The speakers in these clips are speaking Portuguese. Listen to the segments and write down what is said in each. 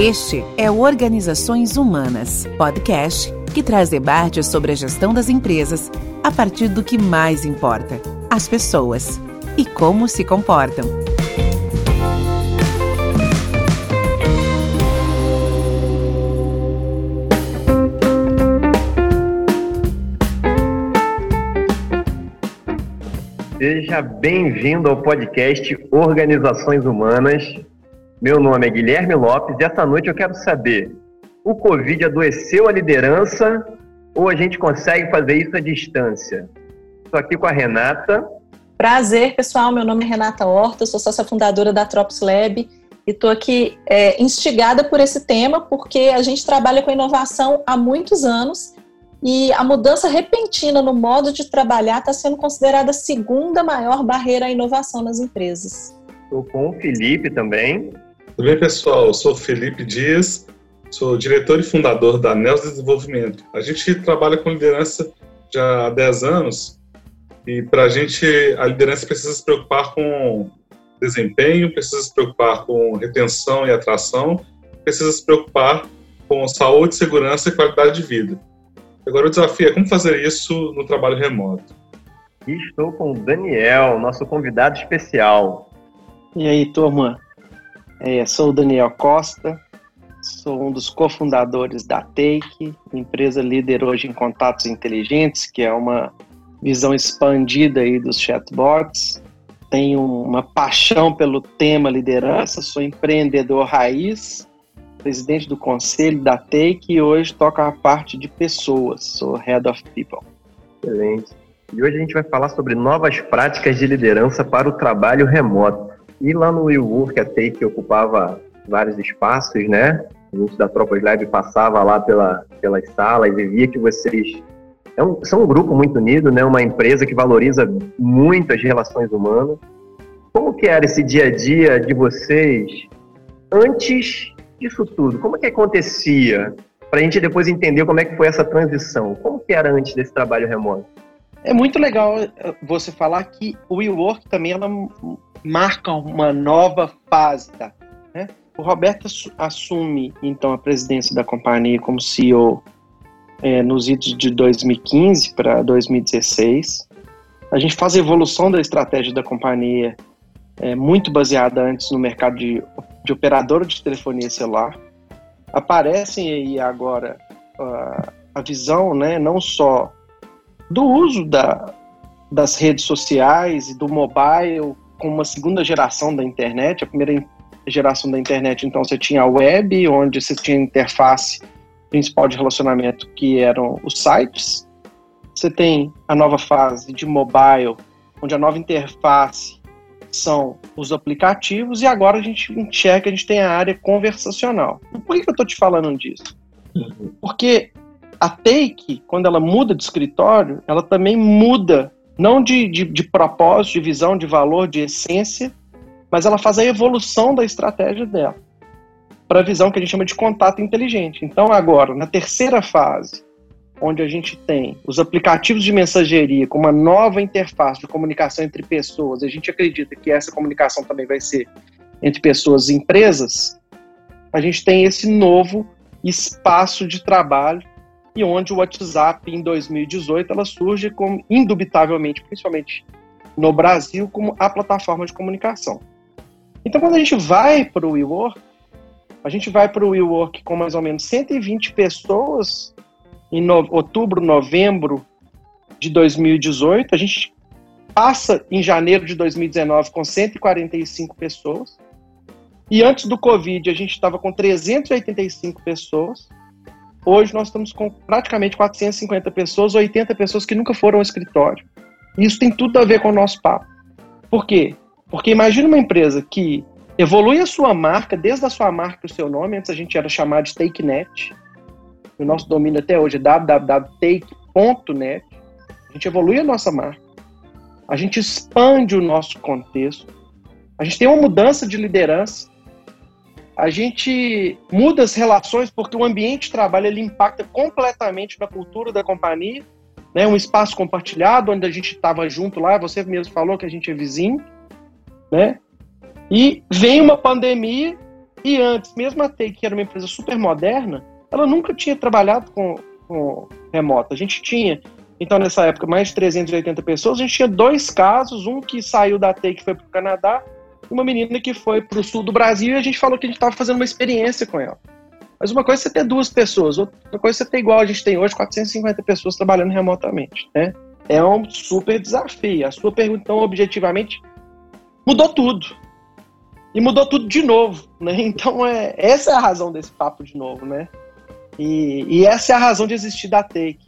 Este é o Organizações Humanas, podcast que traz debates sobre a gestão das empresas a partir do que mais importa: as pessoas e como se comportam. Seja bem-vindo ao podcast Organizações Humanas. Meu nome é Guilherme Lopes e essa noite eu quero saber: o Covid adoeceu a liderança ou a gente consegue fazer isso à distância? Estou aqui com a Renata. Prazer, pessoal. Meu nome é Renata Horta, sou sócia fundadora da Trops Lab e estou aqui é, instigada por esse tema porque a gente trabalha com inovação há muitos anos e a mudança repentina no modo de trabalhar está sendo considerada a segunda maior barreira à inovação nas empresas. Estou com o Felipe também. Tudo bem, pessoal? Eu sou Felipe Dias, sou diretor e fundador da Nels Desenvolvimento. A gente trabalha com liderança já há 10 anos e para a gente a liderança precisa se preocupar com desempenho, precisa se preocupar com retenção e atração, precisa se preocupar com saúde, segurança e qualidade de vida. Agora o desafio é como fazer isso no trabalho remoto. E estou com o Daniel, nosso convidado especial. E aí, turma? É, sou o Daniel Costa, sou um dos cofundadores da Take, empresa líder hoje em contatos inteligentes, que é uma visão expandida aí dos chatbots. Tenho uma paixão pelo tema liderança, sou empreendedor raiz, presidente do conselho da Take e hoje toco a parte de pessoas, sou Head of People. Excelente. E hoje a gente vai falar sobre novas práticas de liderança para o trabalho remoto. E lá no WeWork, a Take ocupava vários espaços, né? A gente da Tropas Lab passava lá pela, pelas salas e via que vocês é um, são um grupo muito unido, né? Uma empresa que valoriza muito as relações humanas. Como que era esse dia a dia de vocês antes disso tudo? Como que acontecia? Para a gente depois entender como é que foi essa transição. Como que era antes desse trabalho remoto? É muito legal eh, você falar que o WeWork também ela marca uma nova fase. Tá? Né? O Roberto assume, então, a presidência da companhia como CEO é, nos idos de 2015 para 2016. A gente faz a evolução da estratégia da companhia é, muito baseada antes no mercado de, de operadora de telefonia celular. Aparecem aí agora uh, a visão, né, não só do uso da, das redes sociais e do mobile com uma segunda geração da internet. A primeira geração da internet, então, você tinha a web, onde você tinha a interface principal de relacionamento, que eram os sites. Você tem a nova fase de mobile, onde a nova interface são os aplicativos, e agora a gente enxerga que a gente tem a área conversacional. Por que, eu estou te falando disso? Uhum. Porque a Take, quando ela muda de escritório, ela também muda não de, de, de propósito, de visão, de valor, de essência, mas ela faz a evolução da estratégia dela para a visão que a gente chama de contato inteligente. Então, agora, na terceira fase, onde a gente tem os aplicativos de mensageria com uma nova interface de comunicação entre pessoas, a gente acredita que essa comunicação também vai ser entre pessoas e empresas, a gente tem esse novo espaço de trabalho e onde o WhatsApp em 2018 ela surge como indubitavelmente, principalmente no Brasil, como a plataforma de comunicação. Então, quando a gente vai para o WeWork, a gente vai para o WeWork com mais ou menos 120 pessoas em no, outubro, novembro de 2018. A gente passa em janeiro de 2019 com 145 pessoas. E antes do Covid, a gente estava com 385 pessoas. Hoje nós estamos com praticamente 450 pessoas, 80 pessoas que nunca foram ao escritório. Isso tem tudo a ver com o nosso papo. Por quê? Porque imagine uma empresa que evolui a sua marca, desde a sua marca o seu nome, antes a gente era chamado de TakeNet. O nosso domínio até hoje é www.take.net. A gente evolui a nossa marca. A gente expande o nosso contexto. A gente tem uma mudança de liderança a gente muda as relações porque o ambiente de trabalho ele impacta completamente na cultura da companhia, né? Um espaço compartilhado onde a gente estava junto lá, você mesmo falou que a gente é vizinho, né? E vem uma pandemia E antes, mesmo a Take, que era uma empresa super moderna, ela nunca tinha trabalhado com, com remoto. A gente tinha, então nessa época, mais de 380 pessoas. A gente tinha dois casos, um que saiu da Take e foi para o Canadá, uma menina que foi para o sul do Brasil, e a gente falou que a gente estava fazendo uma experiência com ela. Mas uma coisa é você ter duas pessoas, outra coisa é você ter igual a gente tem hoje, 450 pessoas trabalhando remotamente, né? É um super desafio. A sua pergunta, então, objetivamente, mudou tudo. E mudou tudo de novo, né? Então, é, essa é a razão desse papo de novo, né? E, e essa é a razão de existir da Take.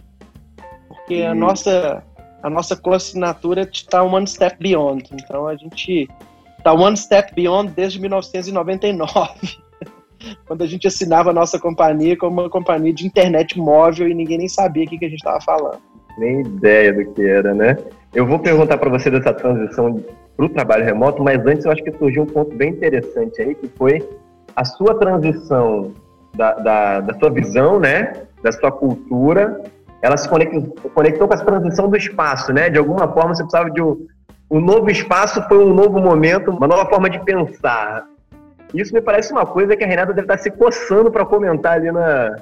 Porque a nossa, a nossa assinatura está one step beyond. Então, a gente está one step beyond desde 1999 quando a gente assinava a nossa companhia como uma companhia de internet móvel e ninguém nem sabia o que, que a gente estava falando. Nem ideia do que era, né? Eu vou perguntar para você dessa transição para o trabalho remoto, mas antes eu acho que surgiu um ponto bem interessante aí, que foi a sua transição da, da, da sua visão, né? Da sua cultura, ela se conectou, conectou com essa transição do espaço, né? De alguma forma você precisava de um, um novo espaço, foi um novo momento, uma nova forma de pensar. Isso me parece uma coisa que a Renata deve estar se coçando para comentar ali na,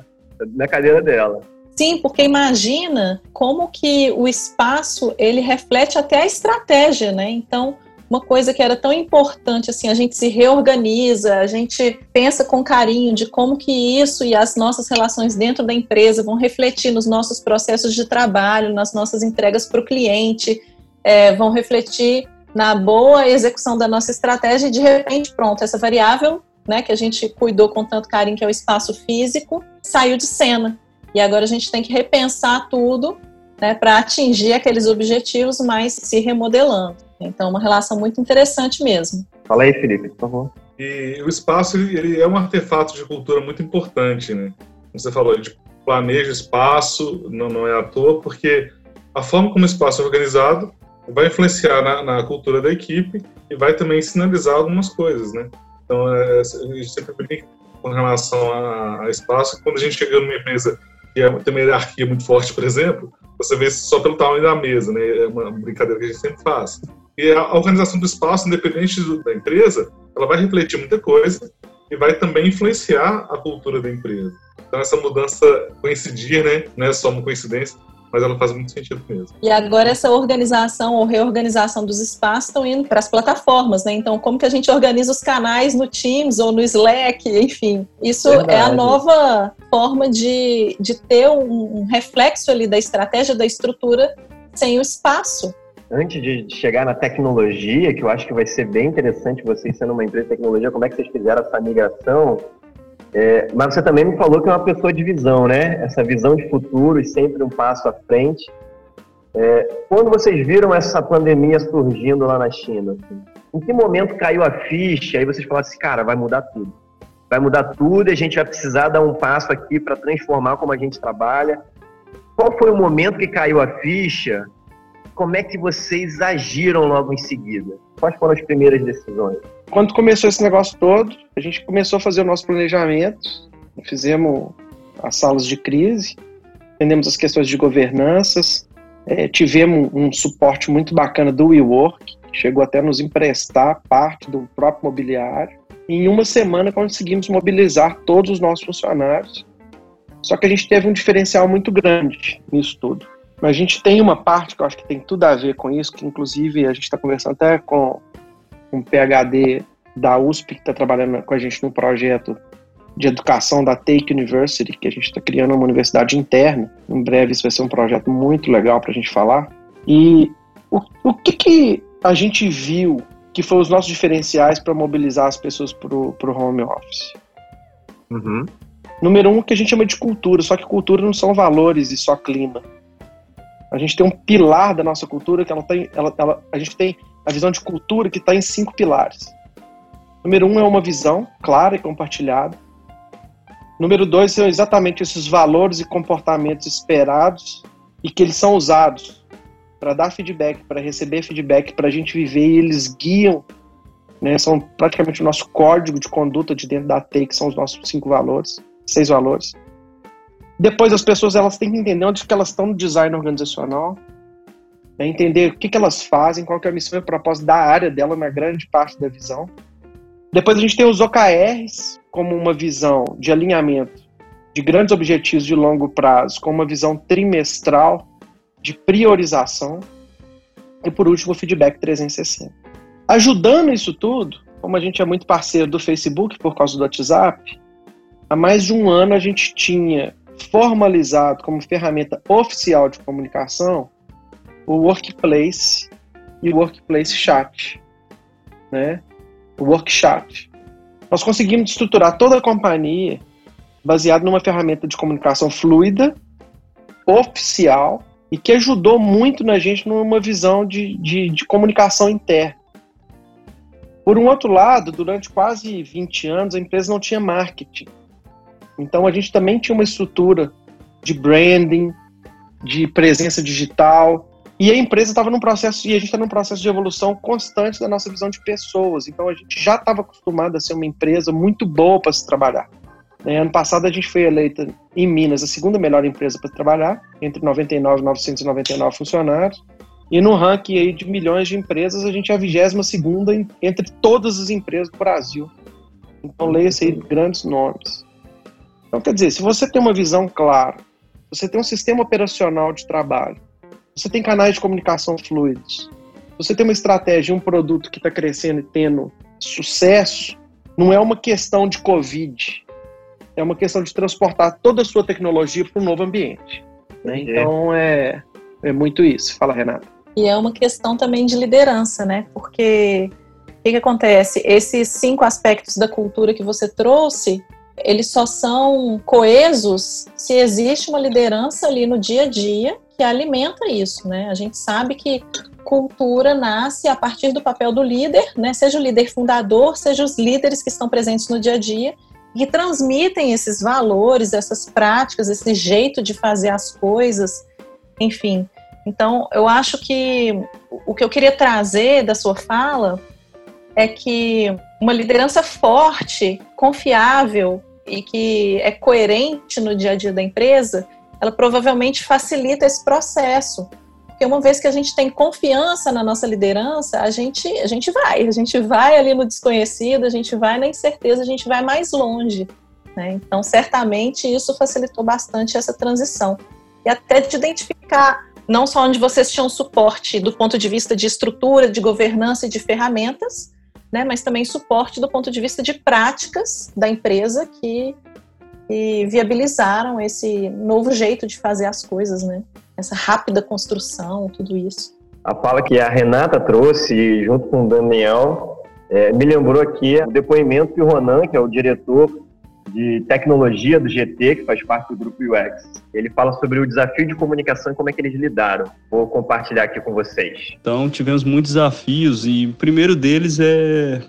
na cadeira dela. Sim, porque imagina como que o espaço ele reflete até a estratégia, né? Então, uma coisa que era tão importante assim, a gente se reorganiza, a gente pensa com carinho de como que isso e as nossas relações dentro da empresa vão refletir nos nossos processos de trabalho, nas nossas entregas para o cliente, é, vão refletir na boa execução da nossa estratégia e de repente, pronto, essa variável, né, que a gente cuidou com tanto carinho, que é o espaço físico, saiu de cena. E agora a gente tem que repensar tudo, né, para atingir aqueles objetivos, mas se remodelando. Então, uma relação muito interessante mesmo. Fala aí, Felipe, por favor. E o espaço, ele é um artefato de cultura muito importante, né? Como você falou, de planeja espaço, não, não é à toa, porque a forma como o espaço é organizado vai influenciar na, na, cultura da equipe e vai também sinalizar algumas coisas, né? Então, é, a gente sempre brinca com relação a, a, espaço. Quando a gente chega numa empresa que é, tem uma hierarquia muito forte, por exemplo, você vê só pelo tamanho da mesa, né? É uma brincadeira que a gente sempre faz. E a organização do espaço, independente da empresa, ela vai refletir muita coisa e vai também influenciar a cultura da empresa. Então, essa mudança coincidir, né? Não é só uma coincidência, mas ela faz muito sentido mesmo. E agora essa organização ou reorganização dos espaços estão indo para as plataformas, né? Então, como que a gente organiza os canais no Teams ou no Slack, enfim. Isso Verdade. é a nova forma de, de ter um, um reflexo ali da estratégia, da estrutura sem o espaço. Antes de chegar na tecnologia, que eu acho que vai ser bem interessante vocês sendo uma empresa de tecnologia, como é que vocês fizeram essa migração? É, mas você também me falou que é uma pessoa de visão, né? Essa visão de futuro e sempre um passo à frente. É, quando vocês viram essa pandemia surgindo lá na China, assim, em que momento caiu a ficha e vocês falaram assim, cara, vai mudar tudo? Vai mudar tudo e a gente vai precisar dar um passo aqui para transformar como a gente trabalha. Qual foi o momento que caiu a ficha? Como é que vocês agiram logo em seguida? Quais foram as primeiras decisões? Quando começou esse negócio todo, a gente começou a fazer o nosso planejamento, fizemos as salas de crise, entendemos as questões de governanças, é, tivemos um suporte muito bacana do WeWork, que chegou até a nos emprestar parte do próprio mobiliário. E em uma semana conseguimos mobilizar todos os nossos funcionários. Só que a gente teve um diferencial muito grande nisso tudo. Mas a gente tem uma parte que eu acho que tem tudo a ver com isso, que inclusive a gente está conversando até com um PhD da USP que está trabalhando com a gente num projeto de educação da Take University, que a gente está criando uma universidade interna. Em breve isso vai ser um projeto muito legal para a gente falar. E o, o que, que a gente viu que foram os nossos diferenciais para mobilizar as pessoas para o home office? Uhum. Número um, que a gente chama de cultura, só que cultura não são valores e só clima. A gente tem um pilar da nossa cultura que ela tem, ela, ela, a gente tem a visão de cultura que está em cinco pilares. Número um é uma visão clara e compartilhada. Número dois são exatamente esses valores e comportamentos esperados e que eles são usados para dar feedback, para receber feedback, para a gente viver e eles guiam, né, são praticamente o nosso código de conduta de dentro da TEI, que são os nossos cinco valores, seis valores. Depois as pessoas elas têm que entender onde que elas estão no design organizacional, é entender o que, que elas fazem, qual que é a missão e o propósito da área dela na grande parte da visão. Depois a gente tem os OKRs como uma visão de alinhamento de grandes objetivos de longo prazo, com uma visão trimestral de priorização. E por último, o feedback 360. Ajudando isso tudo, como a gente é muito parceiro do Facebook por causa do WhatsApp, há mais de um ano a gente tinha formalizado como ferramenta oficial de comunicação o Workplace e o Workplace Chat, né? O Workchat. Nós conseguimos estruturar toda a companhia baseado numa ferramenta de comunicação fluida, oficial e que ajudou muito na gente numa visão de, de, de comunicação interna. Por um outro lado, durante quase 20 anos, a empresa não tinha marketing. Então a gente também tinha uma estrutura de branding, de presença digital, e a empresa estava num processo, e a gente está num processo de evolução constante da nossa visão de pessoas. Então a gente já estava acostumado a ser uma empresa muito boa para se trabalhar. É, ano passado a gente foi eleita em Minas a segunda melhor empresa para trabalhar, entre 99 e 999 funcionários. E no ranking aí de milhões de empresas, a gente é a 22 segunda entre todas as empresas do Brasil. Então leia-se aí grandes nomes. Então quer dizer, se você tem uma visão clara, você tem um sistema operacional de trabalho, você tem canais de comunicação fluidos, você tem uma estratégia, um produto que está crescendo e tendo sucesso, não é uma questão de Covid, é uma questão de transportar toda a sua tecnologia para um novo ambiente. Né? Então é, é muito isso. Fala, Renata. E é uma questão também de liderança, né? Porque o que, que acontece? Esses cinco aspectos da cultura que você trouxe, eles só são coesos se existe uma liderança ali no dia a dia que alimenta isso, né? A gente sabe que cultura nasce a partir do papel do líder, né? Seja o líder fundador, seja os líderes que estão presentes no dia a dia que transmitem esses valores, essas práticas, esse jeito de fazer as coisas, enfim. Então, eu acho que o que eu queria trazer da sua fala é que uma liderança forte, confiável e que é coerente no dia a dia da empresa, ela provavelmente facilita esse processo. Porque uma vez que a gente tem confiança na nossa liderança, a gente, a gente vai, a gente vai ali no desconhecido, a gente vai na incerteza, a gente vai mais longe. Né? Então, certamente, isso facilitou bastante essa transição. E até de identificar não só onde vocês tinham suporte do ponto de vista de estrutura, de governança e de ferramentas, né, mas também suporte do ponto de vista de práticas da empresa que, que viabilizaram esse novo jeito de fazer as coisas, né? essa rápida construção, tudo isso. A fala que a Renata trouxe, junto com o Daniel, é, me lembrou aqui o depoimento que o Ronan, que é o diretor de tecnologia do GT, que faz parte do grupo UX. Ele fala sobre o desafio de comunicação e como é que eles lidaram. Vou compartilhar aqui com vocês. Então, tivemos muitos desafios e o primeiro deles é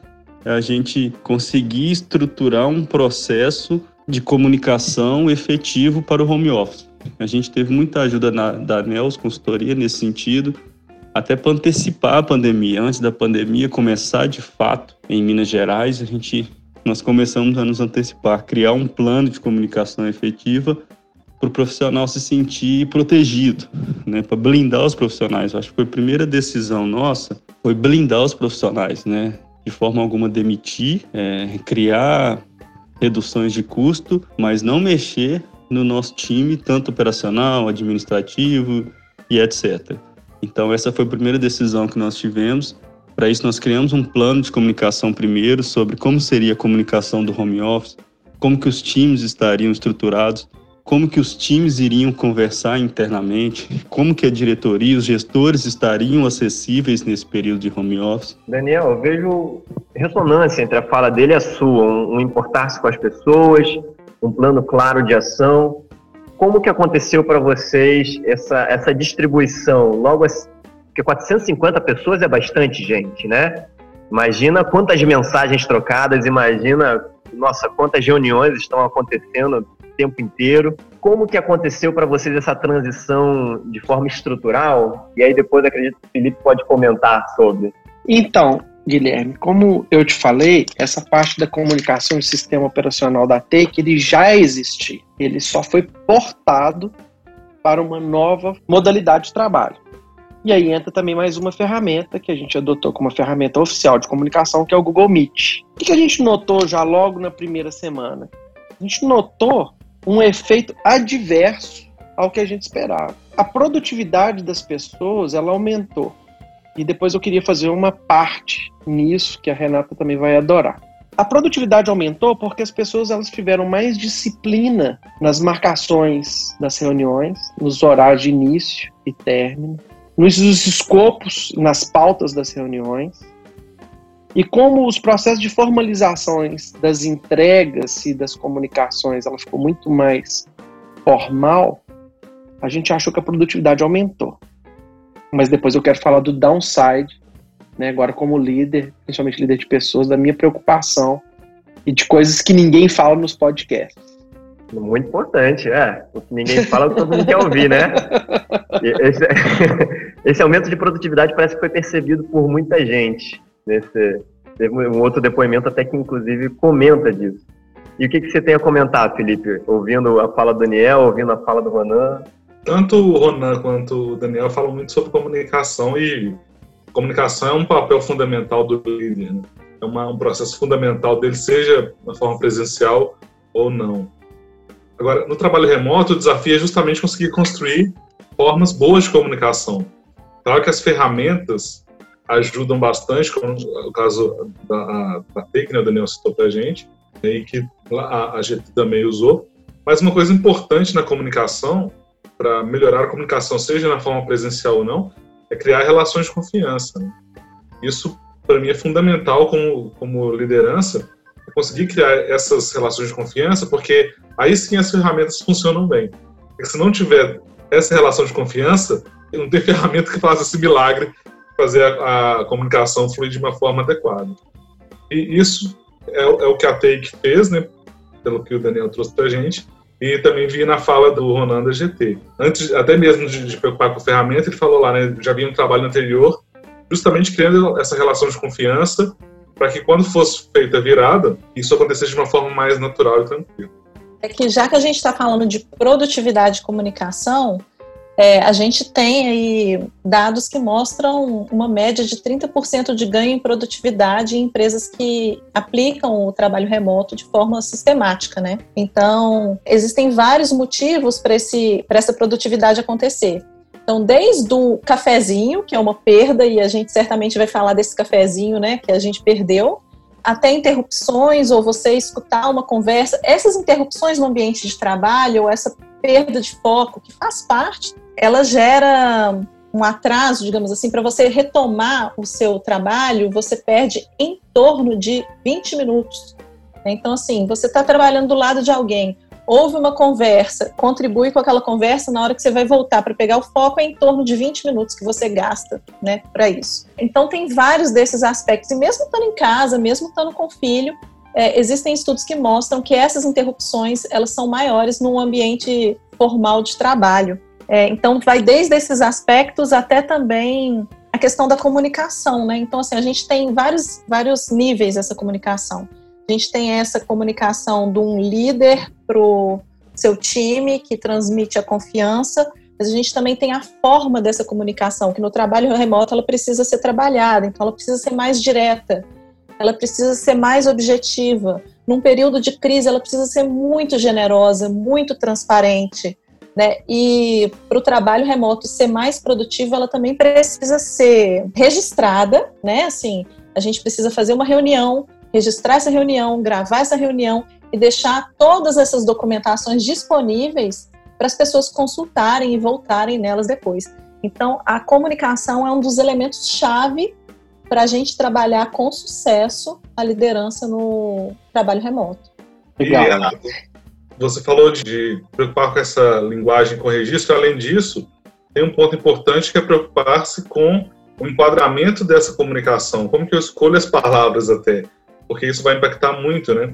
a gente conseguir estruturar um processo de comunicação efetivo para o home office. A gente teve muita ajuda na, da NELS Consultoria nesse sentido, até para antecipar a pandemia. Antes da pandemia começar de fato em Minas Gerais, a gente nós começamos a nos antecipar, criar um plano de comunicação efetiva para o profissional se sentir protegido, né, para blindar os profissionais. Acho que foi a primeira decisão nossa, foi blindar os profissionais, né, de forma alguma demitir, é, criar reduções de custo, mas não mexer no nosso time, tanto operacional, administrativo e etc. Então, essa foi a primeira decisão que nós tivemos. Para isso, nós criamos um plano de comunicação primeiro sobre como seria a comunicação do home office, como que os times estariam estruturados, como que os times iriam conversar internamente, como que a diretoria, os gestores estariam acessíveis nesse período de home office. Daniel, eu vejo ressonância entre a fala dele e a sua, um, importar-se com as pessoas, um plano claro de ação. Como que aconteceu para vocês essa, essa distribuição? Logo, porque 450 pessoas é bastante gente, né? Imagina quantas mensagens trocadas, imagina, nossa, quantas reuniões estão acontecendo tempo inteiro. Como que aconteceu para vocês essa transição de forma estrutural? E aí depois acredito que o Felipe pode comentar sobre. Então, Guilherme, como eu te falei, essa parte da comunicação e sistema operacional da Take, ele já existe. Ele só foi portado para uma nova modalidade de trabalho. E aí entra também mais uma ferramenta que a gente adotou como uma ferramenta oficial de comunicação, que é o Google Meet. O que a gente notou já logo na primeira semana? A gente notou um efeito adverso ao que a gente esperava. A produtividade das pessoas, ela aumentou. E depois eu queria fazer uma parte nisso que a Renata também vai adorar. A produtividade aumentou porque as pessoas elas tiveram mais disciplina nas marcações das reuniões, nos horários de início e término, nos escopos, nas pautas das reuniões. E como os processos de formalizações das entregas e das comunicações ela ficou muito mais formal, a gente achou que a produtividade aumentou. Mas depois eu quero falar do downside, né, agora como líder, principalmente líder de pessoas, da minha preocupação e de coisas que ninguém fala nos podcasts. Muito importante, é. O que ninguém fala, todo mundo quer ouvir, né? Esse, esse, aumento de produtividade parece que foi percebido por muita gente. Nesse, um outro depoimento até que, inclusive, comenta disso. E o que, que você tem a comentar, Felipe? Ouvindo a fala do Daniel, ouvindo a fala do Ronan? Tanto o Ronan quanto o Daniel falam muito sobre comunicação e comunicação é um papel fundamental do líder. Né? É uma, um processo fundamental dele, seja na forma presencial ou não. Agora, no trabalho remoto, o desafio é justamente conseguir construir formas boas de comunicação. Claro que as ferramentas ajudam bastante, como o caso da, da TEC, né, o Daniel citou para a gente, né, e que a, a GT também usou. Mas uma coisa importante na comunicação, para melhorar a comunicação, seja na forma presencial ou não, é criar relações de confiança. Né? Isso, para mim, é fundamental como, como liderança, é conseguir criar essas relações de confiança, porque aí sim as ferramentas funcionam bem. Porque se não tiver essa relação de confiança, não tem ferramenta que faça esse milagre fazer a, a comunicação fluir de uma forma adequada. E isso é, é, o que a Take fez, né, pelo que o Daniel trouxe para a gente, e também vi na fala do Ronan da GT. Antes, até mesmo de, de preocupar com ferramenta, ele falou lá, né, já havia um trabalho anterior, justamente criando essa relação de confiança para que quando fosse feita a virada, isso acontecesse de uma forma mais natural e tranquila. É que já que a gente está falando de produtividade de comunicação, é, a gente tem aí dados que mostram uma média de 30% de ganho em produtividade em empresas que aplicam o trabalho remoto de forma sistemática, né? Então, existem vários motivos para essa produtividade acontecer. Então, desde o cafezinho, que é uma perda, e a gente certamente vai falar desse cafezinho, né, que a gente perdeu, até interrupções ou você escutar uma conversa. Essas interrupções no ambiente de trabalho, ou essa perda de foco, que faz parte, ela gera um atraso, digamos assim, para você retomar o seu trabalho, você perde em torno de 20 minutos. Então, assim, você está trabalhando do lado de alguém, houve uma conversa, contribui com aquela conversa, na hora que você vai voltar para pegar o foco, é em torno de 20 minutos que você gasta né, para isso. Então, tem vários desses aspectos. E mesmo estando em casa, mesmo estando com filho, é, existem estudos que mostram que essas interrupções elas são maiores num ambiente formal de trabalho. É, então, vai desde esses aspectos até também a questão da comunicação, né? Então, assim, a gente tem vários, vários níveis dessa comunicação. A gente tem essa comunicação de um líder para o seu time, que transmite a confiança, mas a gente também tem a forma dessa comunicação, que no trabalho remoto ela precisa ser trabalhada, então ela precisa ser mais direta, ela precisa ser mais objetiva. Num período de crise, ela precisa ser muito generosa, muito transparente. Né? E para o trabalho remoto ser mais produtivo, ela também precisa ser registrada, né? Assim, a gente precisa fazer uma reunião registrar essa reunião, gravar essa reunião e deixar todas essas documentações disponíveis para as pessoas consultarem e voltarem nelas depois. Então, a comunicação é um dos elementos chave para a gente trabalhar com sucesso a liderança no trabalho remoto. Legal. E, você falou de preocupar com essa linguagem com registro. Além disso, tem um ponto importante que é preocupar-se com o enquadramento dessa comunicação. Como que eu escolho as palavras até? porque isso vai impactar muito, né?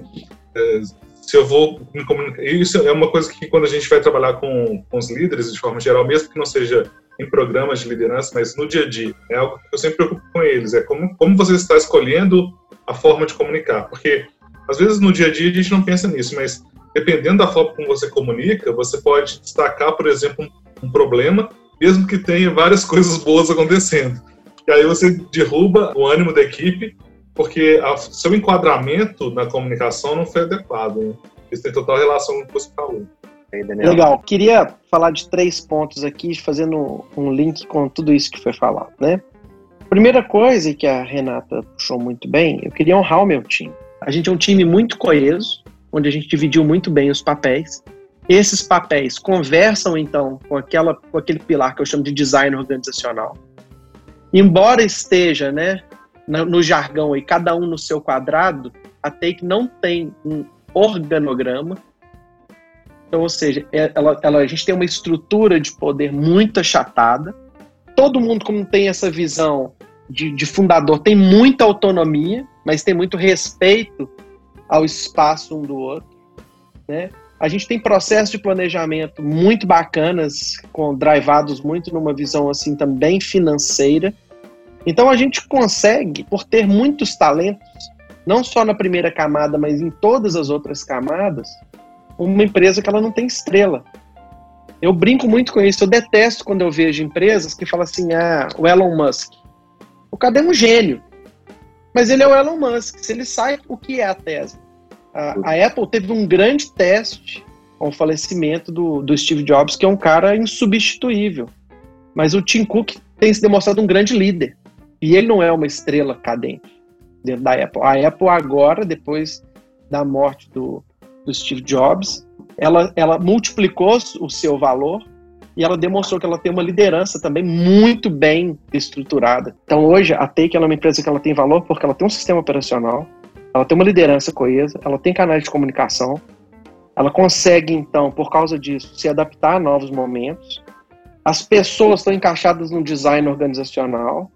É, se eu vou me comunicar. Isso é uma coisa que, quando a gente vai trabalhar com, com os líderes, de forma geral, mesmo que não seja em programas de liderança, mas no dia a dia, é algo que eu sempre preocupo com eles: é como, como você está escolhendo a forma de comunicar. Porque, às vezes, no dia a dia, a gente não pensa nisso, mas dependendo da forma como você comunica, você pode destacar, por exemplo, um, um problema mesmo que tenha várias coisas boas acontecendo. E aí você derruba o ânimo da equipe, porque o seu enquadramento na comunicação não foi adequado. Né? Isso tem total relação com o que você falou. Legal. Queria falar de três pontos aqui, fazendo um link com tudo isso que foi falado, né? Primeira coisa que a Renata puxou muito bem, eu queria honrar o meu time. A gente é um time muito coeso, onde a gente dividiu muito bem os papéis. Esses papéis conversam então com aquela com aquele pilar que eu chamo de design organizacional. Embora esteja, né, no jargão aí, cada um no seu quadrado, a Take não tem um organograma, então, ou seja, é, ela, ela, a gente tem uma estrutura de poder muito achatada. Todo mundo, como tem essa visão de, de fundador, tem muita autonomia, mas tem muito respeito ao espaço um do outro. Né? A gente tem processos de planejamento muito bacanas, com drivados muito numa visão assim também financeira. Então a gente consegue, por ter muitos talentos, não só na primeira camada, mas em todas as outras camadas, uma empresa que ela não tem estrela. Eu brinco muito com isso, eu detesto quando eu vejo empresas que falam assim, ah, o Elon Musk. O cara é um gênio, mas ele é o Elon Musk. Se ele sai, o que é a tese? A, a Apple teve um grande teste com o falecimento do, do Steve Jobs, que é um cara insubstituível. Mas o Tim Cook tem se demonstrado um grande líder. E ele não é uma estrela cadente dentro da Apple. A Apple agora, depois da morte do, do Steve Jobs, ela, ela multiplicou o seu valor e ela demonstrou que ela tem uma liderança também muito bem estruturada. Então hoje a Take é uma empresa que ela tem valor porque ela tem um sistema operacional, ela tem uma liderança coesa, ela tem canais de comunicação, ela consegue então, por causa disso, se adaptar a novos momentos. As pessoas estão encaixadas no design organizacional.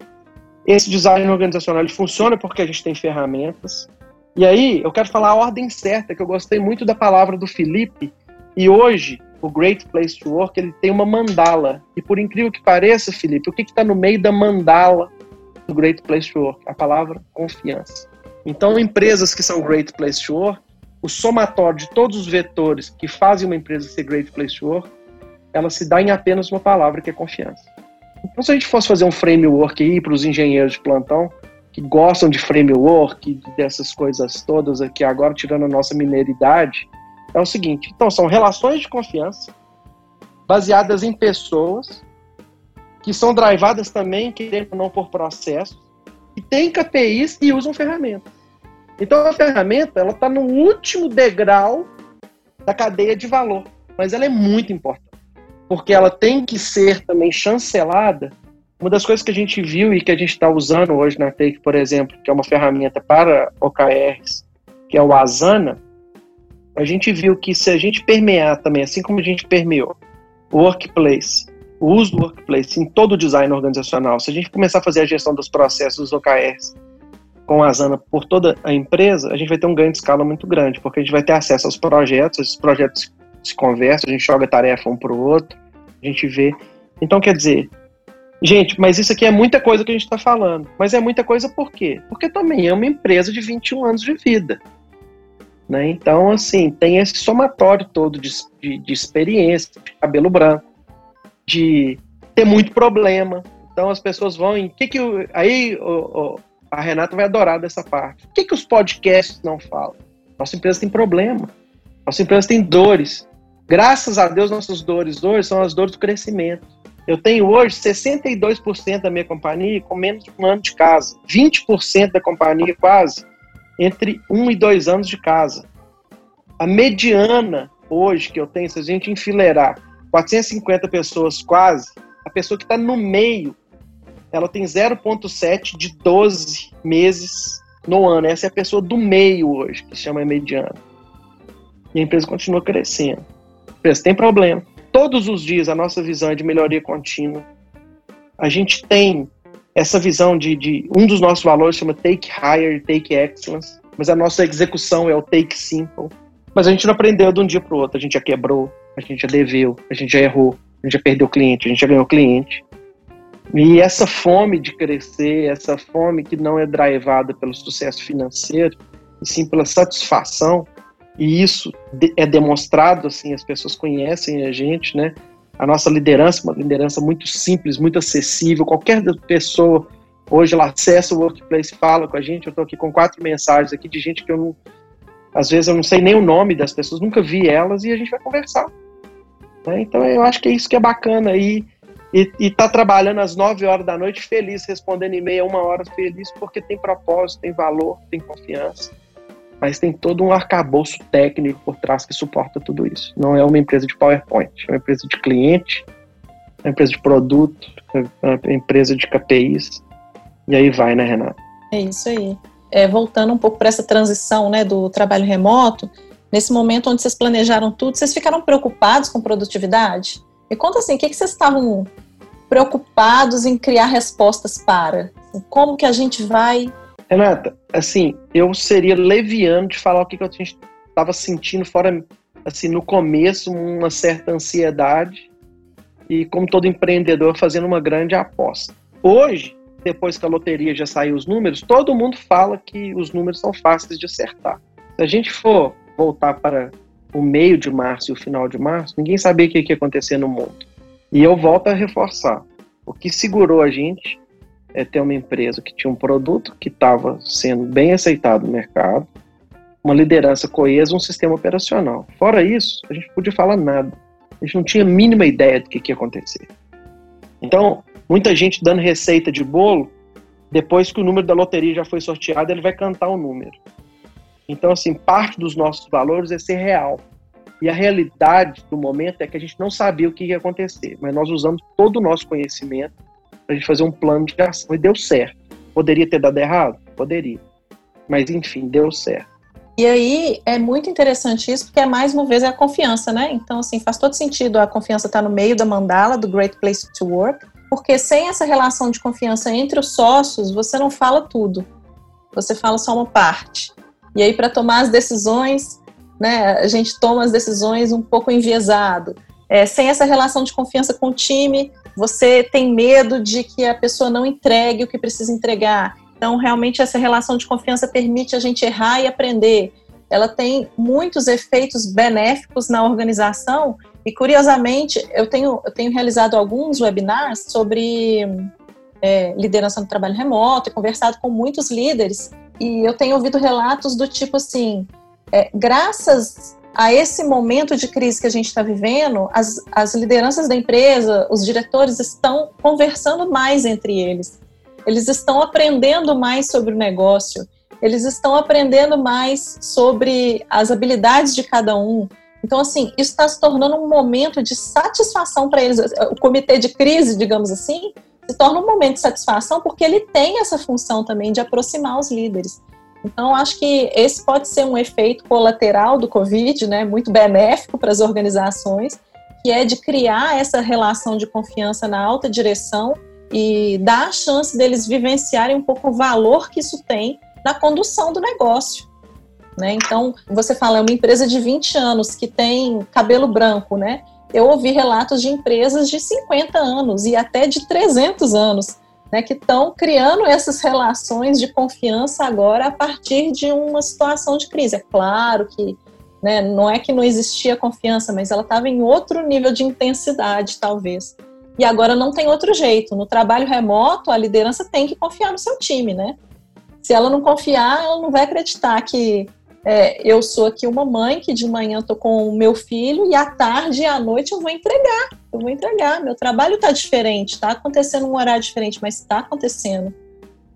Esse design organizacional ele funciona porque a gente tem ferramentas. E aí, eu quero falar a ordem certa, que eu gostei muito da palavra do Felipe. E hoje, o Great Place to Work, ele tem uma mandala. E por incrível que pareça, Felipe, o que está no meio da mandala do Great Place to Work? A palavra confiança. Então, empresas que são Great Place to Work, o somatório de todos os vetores que fazem uma empresa ser Great Place to Work, ela se dá em apenas uma palavra, que é confiança. Então, se a gente fosse fazer um framework aí para os engenheiros de plantão, que gostam de framework, dessas coisas todas aqui agora, tirando a nossa mineridade, é o seguinte: então, são relações de confiança baseadas em pessoas que são drivadas também, querendo ou não, por processos, que têm KPIs e usam ferramentas. Então, a ferramenta ela está no último degrau da cadeia de valor, mas ela é muito importante, porque ela tem que ser também chancelada uma das coisas que a gente viu e que a gente está usando hoje na Take, por exemplo, que é uma ferramenta para OKRs, que é o Asana, a gente viu que se a gente permear também, assim como a gente permeou o workplace, o uso do workplace em todo o design organizacional, se a gente começar a fazer a gestão dos processos dos OKRs com a Asana por toda a empresa, a gente vai ter um ganho de escala muito grande, porque a gente vai ter acesso aos projetos, esses projetos se conversam, a gente joga tarefa um para o outro, a gente vê. Então, quer dizer, Gente, mas isso aqui é muita coisa que a gente está falando. Mas é muita coisa por quê? Porque também é uma empresa de 21 anos de vida. Né? Então, assim, tem esse somatório todo de, de, de experiência, de cabelo branco, de ter muito problema. Então, as pessoas vão em. Que que aí o, o, a Renata vai adorar dessa parte. O que, que os podcasts não falam? Nossa empresa tem problema. Nossa empresa tem dores. Graças a Deus, nossas dores hoje são as dores do crescimento. Eu tenho hoje 62% da minha companhia com menos de um ano de casa, 20% da companhia quase entre um e dois anos de casa. A mediana hoje que eu tenho, se a gente enfileirar 450 pessoas quase, a pessoa que está no meio, ela tem 0,7 de 12 meses no ano. Essa é a pessoa do meio hoje, que se chama mediana. E a empresa continua crescendo. A empresa tem problema todos os dias a nossa visão é de melhoria contínua. A gente tem essa visão de, de um dos nossos valores chama take higher, take excellence, mas a nossa execução é o take simple. Mas a gente não aprendeu de um dia para o outro. A gente já quebrou, a gente já deveu, a gente já errou, a gente já perdeu cliente, a gente já ganhou cliente. E essa fome de crescer, essa fome que não é drivada pelo sucesso financeiro, e sim pela satisfação, e isso é demonstrado, assim, as pessoas conhecem a gente, né? A nossa liderança, uma liderança muito simples, muito acessível. Qualquer pessoa hoje ela acessa o Workplace, fala com a gente. Eu estou aqui com quatro mensagens aqui de gente que eu não, às vezes eu não sei nem o nome das pessoas, nunca vi elas e a gente vai conversar. Né? Então eu acho que é isso que é bacana aí. E, e tá trabalhando às 9 horas da noite feliz, respondendo e-mail uma hora feliz, porque tem propósito, tem valor, tem confiança. Mas tem todo um arcabouço técnico por trás que suporta tudo isso. Não é uma empresa de PowerPoint, é uma empresa de cliente, é uma empresa de produto, é uma empresa de KPIs. E aí vai, né, Renata? É isso aí. É, voltando um pouco para essa transição né, do trabalho remoto, nesse momento onde vocês planejaram tudo, vocês ficaram preocupados com produtividade? Me conta assim, o que, que vocês estavam preocupados em criar respostas para? Como que a gente vai... Renata, assim, eu seria leviano de falar o que, que a gente estava sentindo fora, assim, no começo, uma certa ansiedade e como todo empreendedor fazendo uma grande aposta. Hoje, depois que a loteria já saiu os números, todo mundo fala que os números são fáceis de acertar. Se a gente for voltar para o meio de março e o final de março, ninguém sabia o que ia acontecer no mundo. E eu volto a reforçar: o que segurou a gente é ter uma empresa que tinha um produto que estava sendo bem aceitado no mercado, uma liderança coesa, um sistema operacional. Fora isso, a gente podia falar nada. A gente não tinha a mínima ideia do que, ia acontecer. Então, muita gente dando receita de bolo, depois que o número da loteria já foi sorteado, ele vai cantar o número. Então, assim, parte dos nossos valores é ser real. E a realidade do momento é que a gente não sabia o que ia acontecer, mas nós usamos todo o nosso conhecimento a gente fazer um plano de ação e deu certo. Poderia ter dado errado? Poderia. Mas, enfim, deu certo. E aí é muito interessante isso, porque é mais uma vez é a confiança, né? Então, assim, faz todo sentido a confiança estar tá no meio da mandala, do Great Place to Work, porque sem essa relação de confiança entre os sócios, você não fala tudo. Você fala só uma parte. E aí, para tomar as decisões, né, a gente toma as decisões um pouco enviesado. É, sem essa relação de confiança com o time, você tem medo de que a pessoa não entregue o que precisa entregar. Então, realmente, essa relação de confiança permite a gente errar e aprender. Ela tem muitos efeitos benéficos na organização. E, curiosamente, eu tenho, eu tenho realizado alguns webinars sobre é, liderança no trabalho remoto e conversado com muitos líderes e eu tenho ouvido relatos do tipo assim: é, graças a esse momento de crise que a gente está vivendo, as, as lideranças da empresa, os diretores estão conversando mais entre eles. Eles estão aprendendo mais sobre o negócio, eles estão aprendendo mais sobre as habilidades de cada um. Então, assim, isso está se tornando um momento de satisfação para eles. O comitê de crise, digamos assim, se torna um momento de satisfação porque ele tem essa função também de aproximar os líderes. Então, acho que esse pode ser um efeito colateral do Covid, né, muito benéfico para as organizações, que é de criar essa relação de confiança na alta direção e dar a chance deles vivenciarem um pouco o valor que isso tem na condução do negócio. Né? Então, você fala, é uma empresa de 20 anos que tem cabelo branco, né? eu ouvi relatos de empresas de 50 anos e até de 300 anos, né, que estão criando essas relações de confiança agora a partir de uma situação de crise. É claro que né, não é que não existia confiança, mas ela estava em outro nível de intensidade, talvez. E agora não tem outro jeito. No trabalho remoto, a liderança tem que confiar no seu time, né? Se ela não confiar, ela não vai acreditar que é, eu sou aqui uma mãe que de manhã estou com o meu filho e à tarde e à noite eu vou entregar. Eu vou entregar. Meu trabalho está diferente, está acontecendo um horário diferente, mas está acontecendo.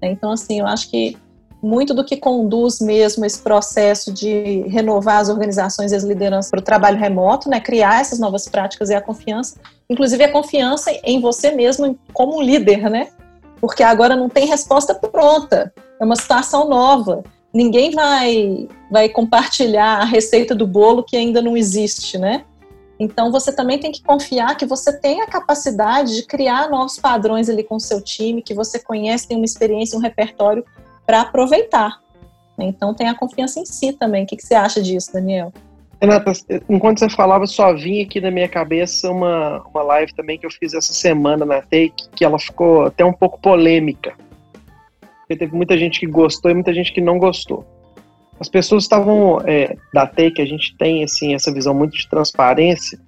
É, então, assim, eu acho que muito do que conduz mesmo esse processo de renovar as organizações e as lideranças para o trabalho remoto, né, criar essas novas práticas é a confiança, inclusive a confiança em você mesmo como líder, né? Porque agora não tem resposta pronta, é uma situação nova ninguém vai, vai compartilhar a receita do bolo que ainda não existe, né? Então você também tem que confiar que você tem a capacidade de criar novos padrões ali com o seu time, que você conhece, tem uma experiência, um repertório para aproveitar. Então tem a confiança em si também. O que, que você acha disso, Daniel? Renata, enquanto você falava, só vinha aqui na minha cabeça uma, uma live também que eu fiz essa semana na Take, que ela ficou até um pouco polêmica porque teve muita gente que gostou e muita gente que não gostou. As pessoas estavam, é, da que a gente tem assim, essa visão muito de transparência,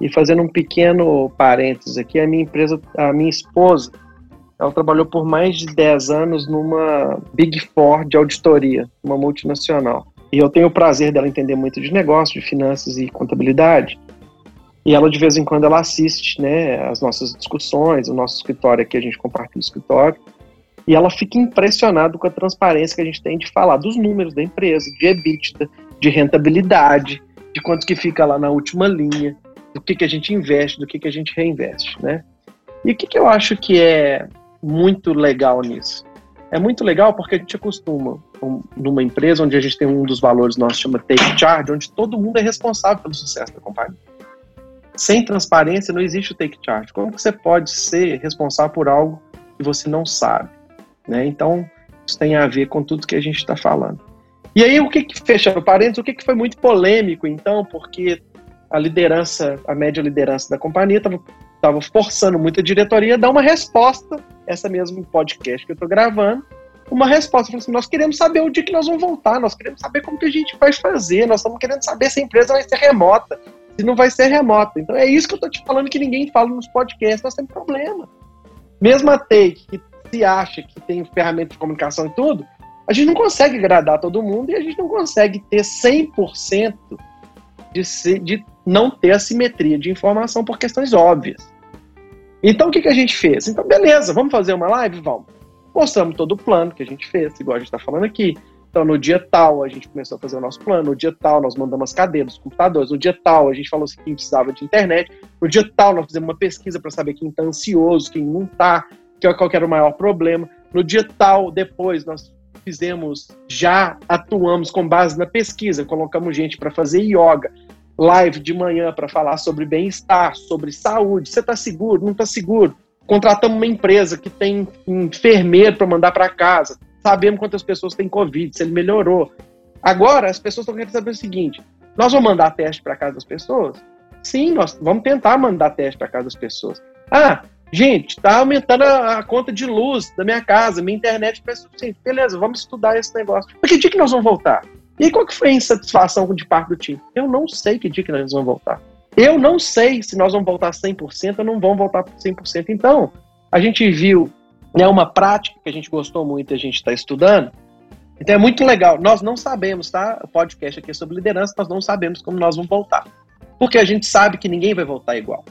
E fazendo um pequeno parênteses aqui, a minha empresa, a minha esposa, ela trabalhou por mais de 10 anos numa Big Four de auditoria, uma multinacional. E eu tenho o prazer dela entender muito de negócio, de finanças e contabilidade. E ela, de vez em quando, ela assiste né, as nossas discussões, o nosso escritório aqui, a gente compartilha o escritório. E ela fica impressionada com a transparência que a gente tem de falar dos números da empresa, de EBITDA, de rentabilidade, de quanto que fica lá na última linha, do que, que a gente investe, do que, que a gente reinveste, né? E o que, que eu acho que é muito legal nisso? É muito legal porque a gente acostuma, numa empresa onde a gente tem um dos valores nossos, chama Take Charge, onde todo mundo é responsável pelo sucesso da companhia. Sem transparência não existe o Take Charge. Como que você pode ser responsável por algo que você não sabe? Né? Então, isso tem a ver com tudo que a gente está falando. E aí, o que, que fechando parênteses, o que, que foi muito polêmico, então, porque a liderança, a média liderança da companhia estava forçando muito a diretoria a dar uma resposta, essa mesmo podcast que eu estou gravando, uma resposta, falou assim, nós queremos saber o dia que nós vamos voltar, nós queremos saber como que a gente vai fazer, nós estamos querendo saber se a empresa vai ser remota, se não vai ser remota. Então é isso que eu estou te falando que ninguém fala nos podcasts, nós temos problema. Mesmo a Take, que se acha que tem ferramenta de comunicação e tudo, a gente não consegue agradar todo mundo e a gente não consegue ter 100% de, ser, de não ter assimetria de informação por questões óbvias. Então o que, que a gente fez? Então, beleza, vamos fazer uma live? Vamos. Mostramos todo o plano que a gente fez, igual a gente está falando aqui. Então, no dia tal, a gente começou a fazer o nosso plano. No dia tal, nós mandamos as cadeiras, os computadores. No dia tal, a gente falou assim, quem precisava de internet. No dia tal, nós fizemos uma pesquisa para saber quem está ansioso, quem não está, qual era o maior problema. No dia tal, depois, nós fizemos, já atuamos com base na pesquisa, colocamos gente para fazer yoga, live de manhã para falar sobre bem-estar, sobre saúde. Você está seguro? Não está seguro? Contratamos uma empresa que tem enfermeiro para mandar para casa. Sabemos quantas pessoas têm Covid, se ele melhorou. Agora, as pessoas estão querendo saber o seguinte: nós vamos mandar teste para casa das pessoas? Sim, nós vamos tentar mandar teste para casa das pessoas. Ah, Gente, está aumentando a, a, conta de luz da minha casa, minha internet é suficiente. Beleza, vamos estudar esse negócio. Mas que dia que nós vamos voltar? E qual que foi a insatisfação de parte do time? Eu não sei que dia que nós vamos voltar. Eu não sei se nós vamos voltar 100% ou não vamos voltar 100%. Então, a gente viu né, uma prática que a gente gostou muito e a gente está estudando. Então é muito legal. Nós não sabemos, tá? O podcast aqui é sobre liderança, nós não sabemos como nós vamos voltar. Porque a gente sabe que ninguém vai voltar igual.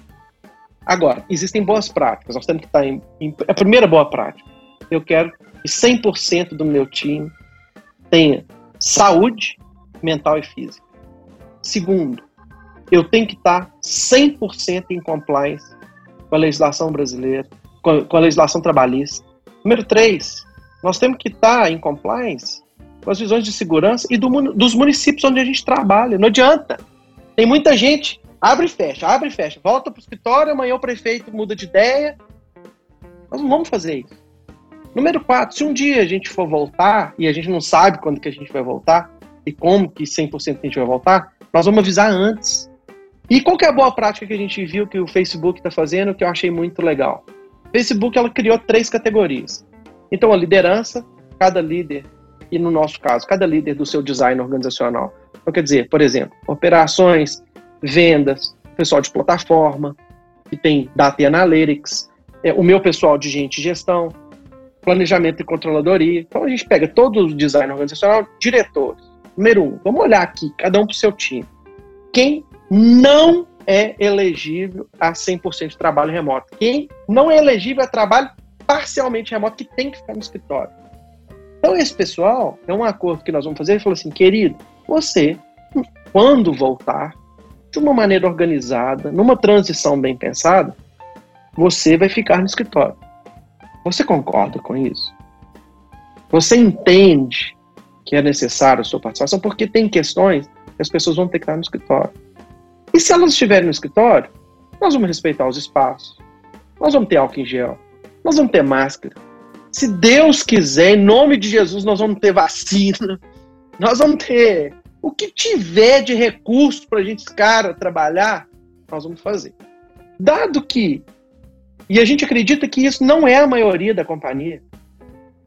Agora, existem boas práticas. Nós temos que estar em, em a primeira boa prática. Eu quero que 100% do meu time tenha saúde mental e física. Segundo, eu tenho que estar 100% em compliance com a legislação brasileira, com, com a legislação trabalhista. Número três, nós temos que estar em compliance com as visões de segurança e do, dos municípios onde a gente trabalha. Não adianta. Tem muita gente Abre e fecha, abre e fecha. Volta para o escritório, amanhã o prefeito muda de ideia. Nós não vamos fazer isso. Número 4, se um dia a gente for voltar, e a gente não sabe quando que a gente vai voltar, e como que 100% a gente vai voltar, nós vamos avisar antes. E qual que é a boa prática que a gente viu que o Facebook está fazendo, que eu achei muito legal? O Facebook ela criou três categorias. Então, a liderança, cada líder, e no nosso caso, cada líder do seu design organizacional. Então, quer dizer, por exemplo, operações, vendas, pessoal de plataforma, que tem Data Analytics, é, o meu pessoal de gente de gestão, planejamento e controladoria. Então a gente pega todo o design organizacional, diretores. Número um, vamos olhar aqui, cada um para o seu time. Quem não é elegível a 100% de trabalho remoto? Quem não é elegível a trabalho parcialmente remoto, que tem que ficar no escritório? Então, esse pessoal, é um acordo que nós vamos fazer. Ele falou assim: querido, você, quando voltar, de uma maneira organizada, numa transição bem pensada, você vai ficar no escritório. Você concorda com isso? Você entende que é necessário a sua participação? Porque tem questões que as pessoas vão ter que estar no escritório. E se elas estiverem no escritório, nós vamos respeitar os espaços, nós vamos ter álcool em gel, nós vamos ter máscara. Se Deus quiser, em nome de Jesus, nós vamos ter vacina, nós vamos ter o que tiver de recurso para a gente, cara, trabalhar, nós vamos fazer. Dado que, e a gente acredita que isso não é a maioria da companhia,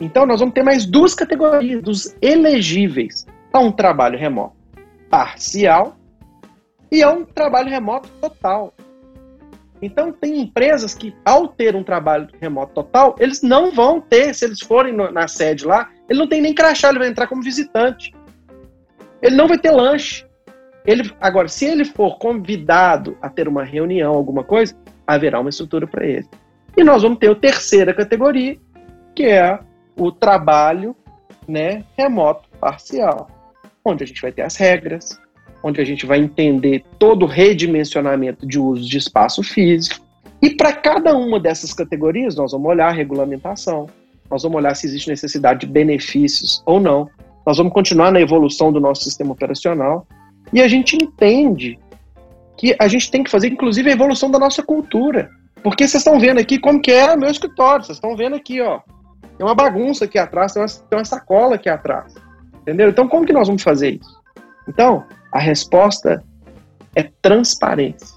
então nós vamos ter mais duas categorias dos elegíveis a um trabalho remoto parcial e a um trabalho remoto total. Então, tem empresas que, ao ter um trabalho remoto total, eles não vão ter, se eles forem na sede lá, ele não tem nem crachá, ele vai entrar como visitante. Ele não vai ter lanche. Ele, agora, se ele for convidado a ter uma reunião, alguma coisa, haverá uma estrutura para ele. E nós vamos ter a terceira categoria, que é o trabalho né, remoto parcial, onde a gente vai ter as regras, onde a gente vai entender todo o redimensionamento de uso de espaço físico. E para cada uma dessas categorias, nós vamos olhar a regulamentação, nós vamos olhar se existe necessidade de benefícios ou não. Nós vamos continuar na evolução do nosso sistema operacional. E a gente entende que a gente tem que fazer, inclusive, a evolução da nossa cultura. Porque vocês estão vendo aqui como que é meu escritório. Vocês estão vendo aqui, ó. Tem uma bagunça aqui atrás, tem uma, tem uma sacola aqui atrás. Entendeu? Então, como que nós vamos fazer isso? Então, a resposta é transparência.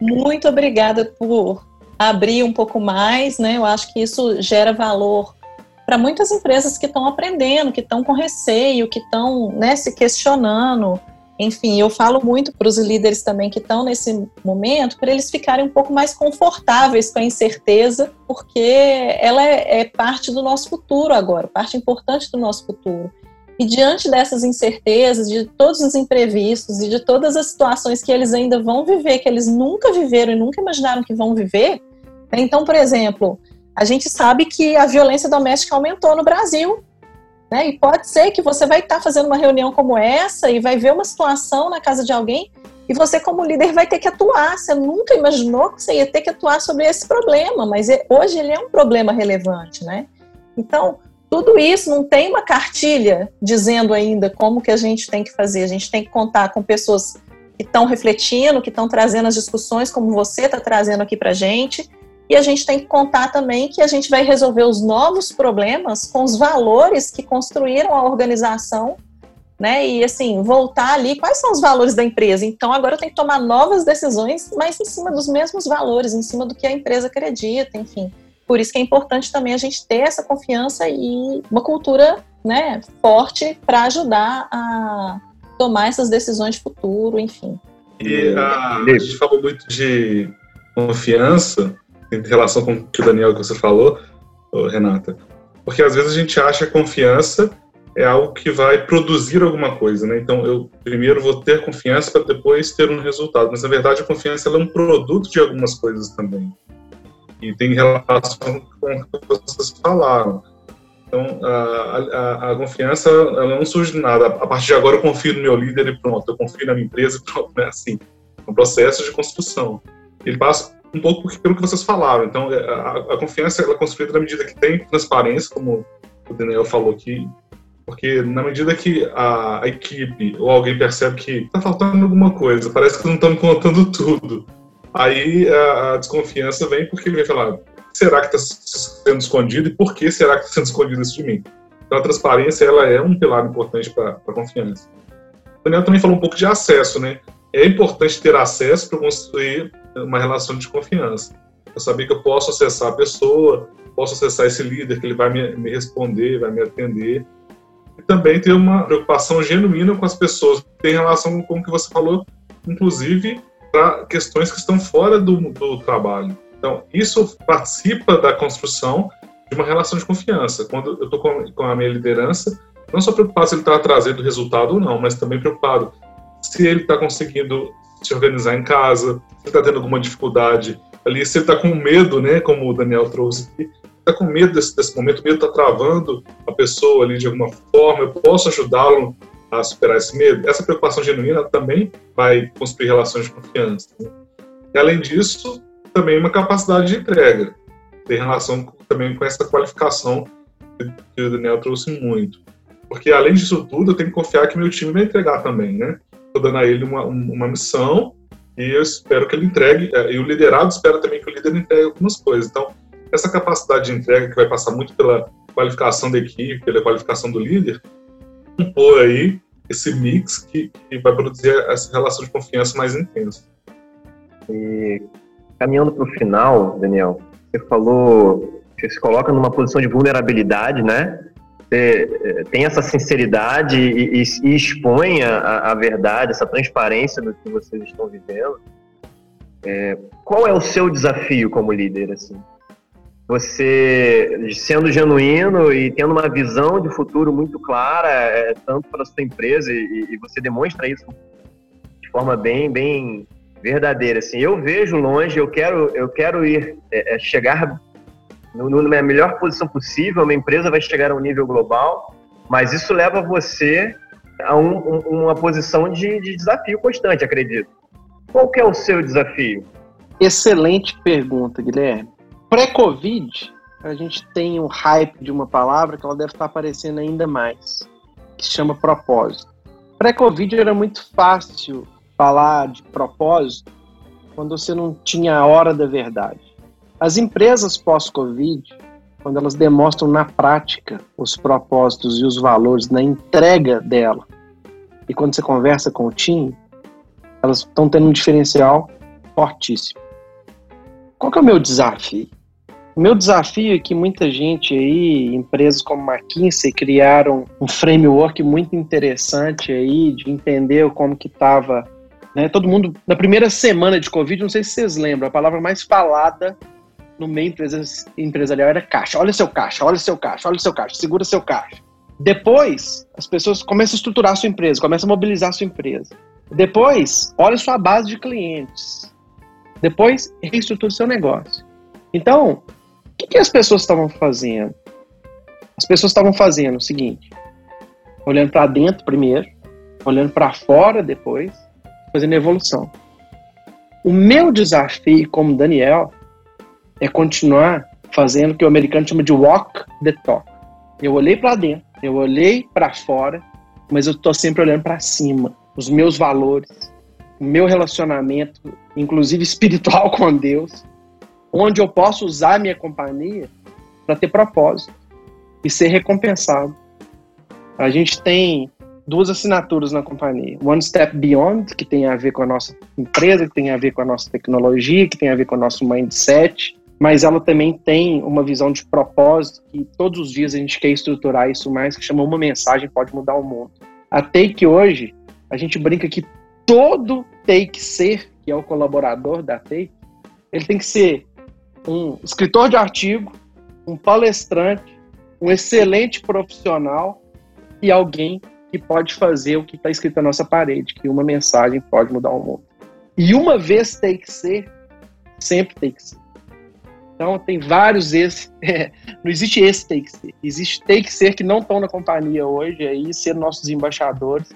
Muito obrigada por abrir um pouco mais, né? Eu acho que isso gera valor para muitas empresas que estão aprendendo, que estão com receio, que estão né, se questionando. Enfim, eu falo muito para os líderes também que estão nesse momento, para eles ficarem um pouco mais confortáveis com a incerteza, porque ela é, é parte do nosso futuro agora, parte importante do nosso futuro. E diante dessas incertezas, de todos os imprevistos e de todas as situações que eles ainda vão viver, que eles nunca viveram e nunca imaginaram que vão viver, né? então, por exemplo, a gente sabe que a violência doméstica aumentou no Brasil. Né? E pode ser que você vai estar fazendo uma reunião como essa e vai ver uma situação na casa de alguém e você, como líder, vai ter que atuar. Você nunca imaginou que você ia ter que atuar sobre esse problema, mas é, hoje ele é um problema relevante, né? Então, tudo isso não tem uma cartilha dizendo ainda como que a gente tem que fazer. A gente tem que contar com pessoas que estão refletindo, que estão trazendo as discussões, como você está trazendo aqui para a gente. E a gente tem que contar também que a gente vai resolver os novos problemas com os valores que construíram a organização, né? E assim, voltar ali, quais são os valores da empresa? Então agora eu tenho que tomar novas decisões, mas em cima dos mesmos valores, em cima do que a empresa acredita, enfim. Por isso que é importante também a gente ter essa confiança e uma cultura né, forte para ajudar a tomar essas decisões de futuro, enfim. E a, a gente falou muito de confiança em relação com o que o Daniel que você falou, Renata, porque às vezes a gente acha que confiança é algo que vai produzir alguma coisa, né? Então eu primeiro vou ter confiança para depois ter um resultado, mas na verdade a confiança é um produto de algumas coisas também e tem relação com o que vocês falaram. Então, a, a, a, confiança ela não surge de nada. A partir de agora eu confio no meu líder e pronto, eu confio na minha empresa e pronto, é assim. É um processo de construção. Ele passa um pouco pelo que vocês falaram. Então, é, a, a confiança ela é construída na medida que tem transparência, como o Daniel falou aqui, porque na medida que a, a equipe ou alguém percebe que está faltando alguma coisa, parece que não estamos contando tudo Aí a, a desconfiança vem porque ele vai falar: será que está sendo escondido e por que será que está sendo escondido isso de mim? Então a transparência ela é um pilar importante para a confiança. O Daniel também falou um pouco de acesso, né? É importante ter acesso para construir uma relação de confiança. Eu saber que eu posso acessar a pessoa, posso acessar esse líder, que ele vai me, me responder, vai me atender. E também ter uma preocupação genuína com as pessoas. Tem relação com o que você falou, inclusive para questões que estão fora do, do trabalho. Então, isso participa da construção de uma relação de confiança. Quando eu estou com, com, a minha liderança, não só preocupado se ele está trazendo resultado ou não, mas também preocupado se ele está conseguindo se organizar em casa, se está tendo alguma dificuldade ali, se ele está com medo, né, como o Daniel trouxe aqui, está com medo desse, desse momento, o medo está travando a pessoa ali de alguma forma, eu posso ajudá-lo a superar esse medo, essa preocupação genuína também vai construir relações de confiança. Né? E, além disso, também uma capacidade de entrega. Tem relação também com essa qualificação que o Daniel trouxe muito. Porque, além disso tudo, eu tenho que confiar que meu time vai entregar também, né? Estou dando a ele uma, uma missão e eu espero que ele entregue, é, e o liderado espera também que o líder entregue algumas coisas. Então, essa capacidade de entrega que vai passar muito pela qualificação da equipe, pela qualificação do líder, compor aí esse mix que, que vai produzir essa relação de confiança mais intensa. E caminhando para o final, Daniel, você falou que se coloca numa posição de vulnerabilidade, né? Você eh, tem essa sinceridade e, e, e expõe a, a, verdade, essa transparência do que vocês estão vivendo. É, qual é o seu desafio como líder? Assim? Você sendo genuíno e tendo uma visão de futuro muito clara, é, tanto para a sua empresa, e, e, você demonstra isso de forma bem, bem verdadeira. Assim, eu vejo longe, eu quero, eu quero ir é, é chegar no, no, na melhor posição possível. Uma empresa vai chegar a um nível global, mas isso leva você a um, um, uma posição de, de desafio constante, acredito. Qual que é o seu desafio? Excelente pergunta, Guilherme. Pré-Covid, a gente tem um hype de uma palavra que ela deve estar aparecendo ainda mais, que se chama propósito. Pré-Covid era muito fácil falar de propósito quando você não tinha a hora da verdade. As empresas pós-Covid, quando elas demonstram na prática os propósitos e os valores na entrega dela, e quando você conversa com o time, elas estão tendo um diferencial fortíssimo. Qual que é o meu desafio? O meu desafio é que muita gente aí, empresas como McKinsey, criaram um framework muito interessante aí de entender como que estava, né, todo mundo, na primeira semana de Covid, não sei se vocês lembram, a palavra mais falada no meio empresarial era caixa. Olha seu caixa, olha seu caixa, olha seu caixa, segura seu caixa. Depois, as pessoas começam a estruturar a sua empresa, começam a mobilizar a sua empresa. Depois, olha sua base de clientes. Depois, reestrutura o seu negócio. Então, o que, que as pessoas estavam fazendo? As pessoas estavam fazendo o seguinte: olhando para dentro primeiro, olhando para fora depois, fazendo evolução. O meu desafio como Daniel é continuar fazendo o que o americano chama de walk the talk. Eu olhei para dentro, eu olhei para fora, mas eu estou sempre olhando para cima. Os meus valores, o meu relacionamento, inclusive espiritual com Deus, onde eu posso usar a minha companhia para ter propósito e ser recompensado. A gente tem duas assinaturas na companhia. One Step Beyond, que tem a ver com a nossa empresa, que tem a ver com a nossa tecnologia, que tem a ver com o nosso mindset, mas ela também tem uma visão de propósito que todos os dias a gente quer estruturar isso mais, que chama uma mensagem pode mudar o mundo. A Take hoje, a gente brinca que todo Take ser, que é o colaborador da Take, ele tem que ser um escritor de artigo, um palestrante, um excelente profissional e alguém que pode fazer o que está escrito na nossa parede, que uma mensagem pode mudar o mundo. E uma vez tem que ser, sempre tem que ser. Então, tem vários esse. É, não existe esse tem que ser. Existe tem que ser que não estão na companhia hoje, aí, ser nossos embaixadores,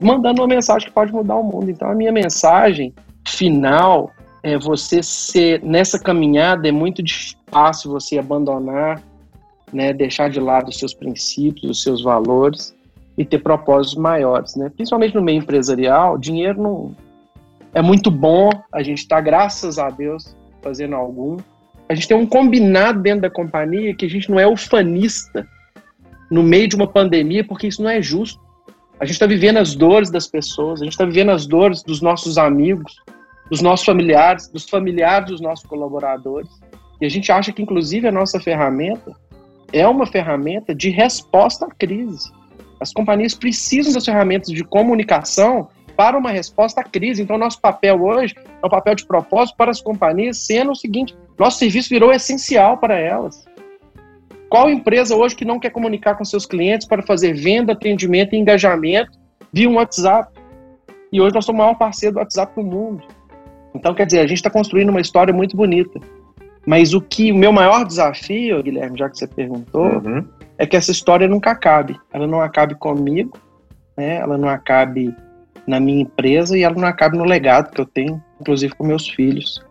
mandando uma mensagem que pode mudar o mundo. Então, a minha mensagem final é você ser, nessa caminhada, é muito fácil você abandonar, né, deixar de lado os seus princípios, os seus valores e ter propósitos maiores, né? Principalmente no meio empresarial, dinheiro não é muito bom, a gente está, graças a Deus, fazendo algum, a gente tem um combinado dentro da companhia que a gente não é ufanista no meio de uma pandemia, porque isso não é justo. A gente está vivendo as dores das pessoas, a gente está vivendo as dores dos nossos amigos, dos nossos familiares, dos familiares dos nossos colaboradores. E a gente acha que, inclusive, a nossa ferramenta é uma ferramenta de resposta à crise. As companhias precisam das ferramentas de comunicação para uma resposta à crise. Então, nosso papel hoje é um papel de propósito para as companhias, sendo o seguinte: nosso serviço virou essencial para elas. Qual empresa hoje que não quer comunicar com seus clientes para fazer venda, atendimento e engajamento via um WhatsApp? E hoje nós somos o maior parceiro do WhatsApp do mundo. Então, quer dizer, a gente está construindo uma história muito bonita. Mas o que o meu maior desafio, Guilherme, já que você perguntou, uhum. é que essa história nunca acabe. Ela não acabe comigo, né? ela não acabe na minha empresa e ela não acabe no legado que eu tenho, inclusive com meus filhos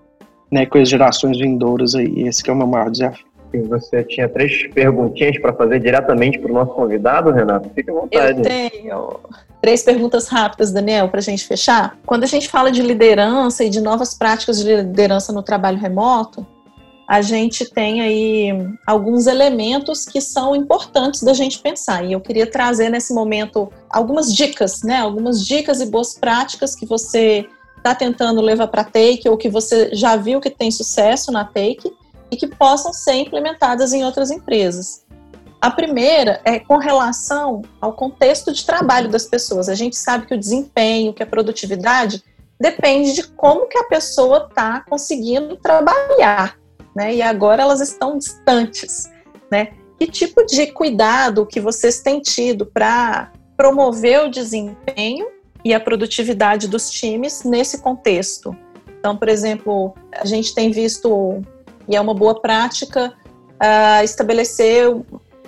né, com as gerações vindouras aí. Esse é o meu maior desafio. Você tinha três perguntinhas para fazer diretamente para o nosso convidado, Renato? Fique à vontade. Eu tenho três perguntas rápidas, Daniel, para a gente fechar. Quando a gente fala de liderança e de novas práticas de liderança no trabalho remoto, a gente tem aí alguns elementos que são importantes da gente pensar. E eu queria trazer nesse momento algumas dicas, né? Algumas dicas e boas práticas que você está tentando levar para Take ou que você já viu que tem sucesso na Take e que possam ser implementadas em outras empresas. A primeira é com relação ao contexto de trabalho das pessoas. A gente sabe que o desempenho, que a produtividade depende de como que a pessoa está conseguindo trabalhar, né? E agora elas estão distantes, né? Que tipo de cuidado que vocês têm tido para promover o desempenho e a produtividade dos times nesse contexto? Então, por exemplo, a gente tem visto, e é uma boa prática, uh, estabelecer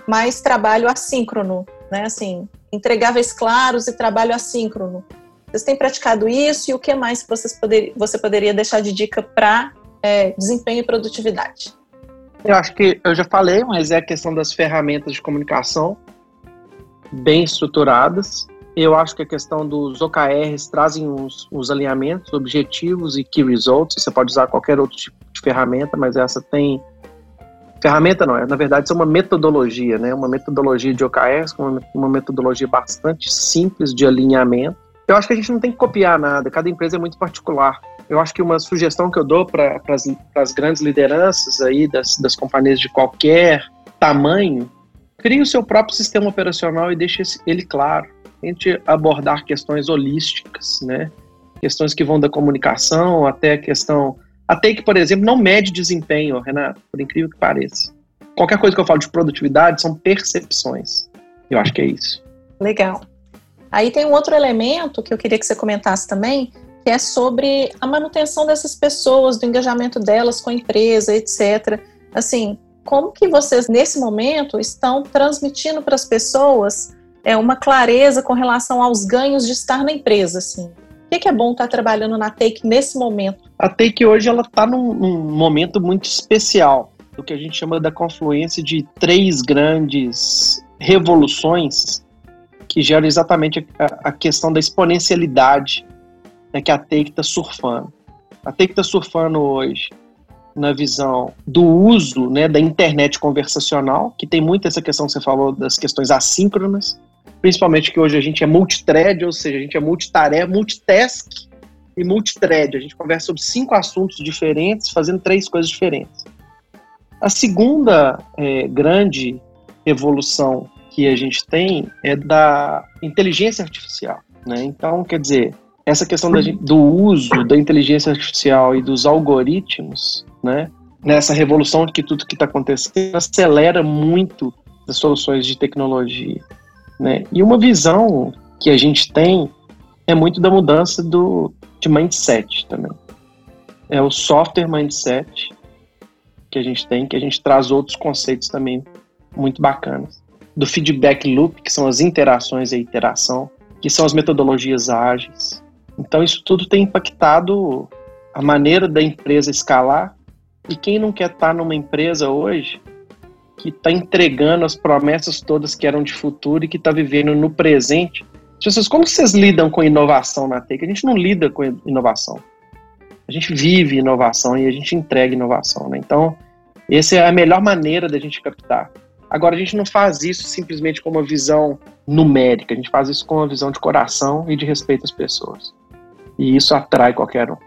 mais trabalho assíncrono, né? Assim, entregáveis claros e trabalho assíncrono. Vocês têm praticado isso e o que mais vocês poder, você poderia deixar de dica para é, desempenho e produtividade? Eu acho que eu já falei, mas é a questão das ferramentas de comunicação bem estruturadas. Eu acho que a questão dos OKRs trazem uns, uns alinhamentos, objetivos e key results. Você pode usar qualquer outro tipo de ferramenta, mas essa tem ferramenta não é, na verdade, é uma metodologia, né? Uma metodologia de OKRs, uma, uma metodologia bastante simples de alinhamento eu acho que a gente não tem que copiar nada, cada empresa é muito particular. Eu acho que uma sugestão que eu dou para as grandes lideranças aí das, das companhias de qualquer tamanho, crie o seu próprio sistema operacional e deixe ele claro. Tente abordar questões holísticas, né? Questões que vão da comunicação até a questão. Até que, por exemplo, não mede desempenho, Renato, por incrível que pareça. Qualquer coisa que eu falo de produtividade são percepções. Eu acho que é isso. Legal. Aí tem um outro elemento que eu queria que você comentasse também, que é sobre a manutenção dessas pessoas, do engajamento delas com a empresa, etc. Assim, como que vocês nesse momento estão transmitindo para as pessoas é uma clareza com relação aos ganhos de estar na empresa, assim? O que é bom estar trabalhando na Take nesse momento? A Take hoje ela está num, num momento muito especial, o que a gente chama da confluência de três grandes revoluções que gera exatamente a, a questão da exponencialidade né, que a Take está surfando. A Take está surfando hoje na visão do uso né, da internet conversacional, que tem muito essa questão que você falou das questões assíncronas, principalmente que hoje a gente é multithread, ou seja, a gente é multitarefa, multitask e multithread. A gente conversa sobre cinco assuntos diferentes, fazendo três coisas diferentes. A segunda é, grande evolução que a gente tem é da inteligência artificial. Né? Então, quer dizer, essa questão da, do uso da inteligência artificial e dos algoritmos, né? nessa revolução que tudo que está acontecendo acelera muito as soluções de tecnologia. Né? E uma visão que a gente tem é muito da mudança do, de mindset também. É o software mindset que a gente tem, que a gente traz outros conceitos também muito bacanas do feedback loop, que são as interações e a iteração, que são as metodologias ágeis. Então, isso tudo tem impactado a maneira da empresa escalar. E quem não quer estar numa empresa hoje que está entregando as promessas todas que eram de futuro e que está vivendo no presente? Vocês, como vocês lidam com inovação na TEC? A gente não lida com inovação. A gente vive inovação e a gente entrega inovação. Né? Então, essa é a melhor maneira da gente captar. Agora, a gente não faz isso simplesmente com uma visão numérica, a gente faz isso com uma visão de coração e de respeito às pessoas. E isso atrai qualquer um.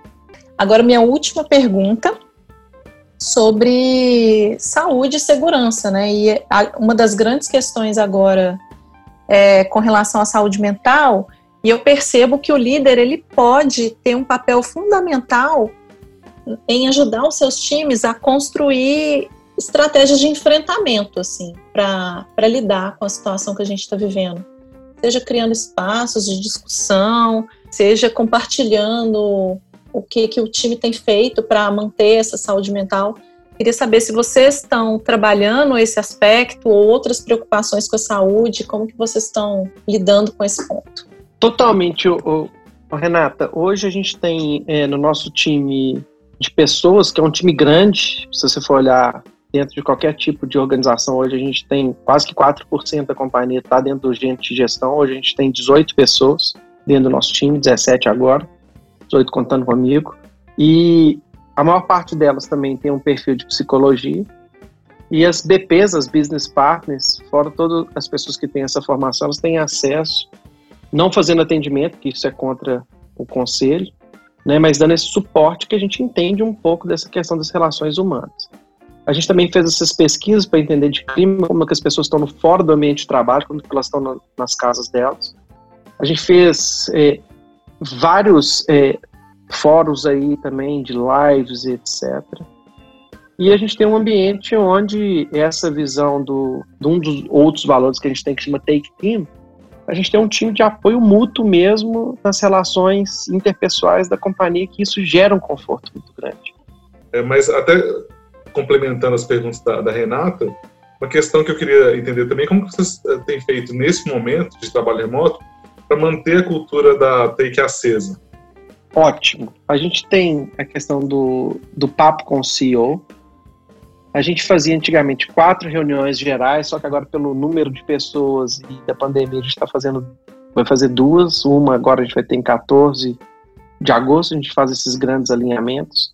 Agora, minha última pergunta sobre saúde e segurança, né? E uma das grandes questões agora é com relação à saúde mental, e eu percebo que o líder ele pode ter um papel fundamental em ajudar os seus times a construir estratégias de enfrentamento, assim, para lidar com a situação que a gente está vivendo. Seja criando espaços de discussão, seja compartilhando o que, que o time tem feito para manter essa saúde mental. Queria saber se vocês estão trabalhando esse aspecto ou outras preocupações com a saúde, como que vocês estão lidando com esse ponto? Totalmente, o, o Renata. Hoje a gente tem é, no nosso time de pessoas, que é um time grande, se você for olhar dentro de qualquer tipo de organização. Hoje a gente tem quase que 4% da companhia está dentro do gente de gestão. Hoje a gente tem 18 pessoas dentro do nosso time, 17 agora, 18 contando comigo. E a maior parte delas também tem um perfil de psicologia. E as BPs, as business partners, fora todas as pessoas que têm essa formação, elas têm acesso, não fazendo atendimento, que isso é contra o conselho, né, mas dando esse suporte que a gente entende um pouco dessa questão das relações humanas. A gente também fez essas pesquisas para entender de clima, como é que as pessoas estão fora do ambiente de trabalho, como elas estão na, nas casas delas. A gente fez é, vários é, fóruns aí também de lives, etc. E a gente tem um ambiente onde essa visão do, de um dos outros valores que a gente tem que chama Take Team, a gente tem um time de apoio mútuo mesmo nas relações interpessoais da companhia, que isso gera um conforto muito grande. É, mas até complementando as perguntas da, da, Renata, uma questão que eu queria entender também, como vocês eh, têm feito nesse momento de trabalho remoto para manter a cultura da Take acesa? Ótimo. A gente tem a questão do, do papo com o CEO. A gente fazia antigamente quatro reuniões gerais, só que agora pelo número de pessoas e da pandemia a gente está fazendo, vai fazer duas. Uma agora a gente vai ter em 14 de agosto, a gente faz esses grandes alinhamentos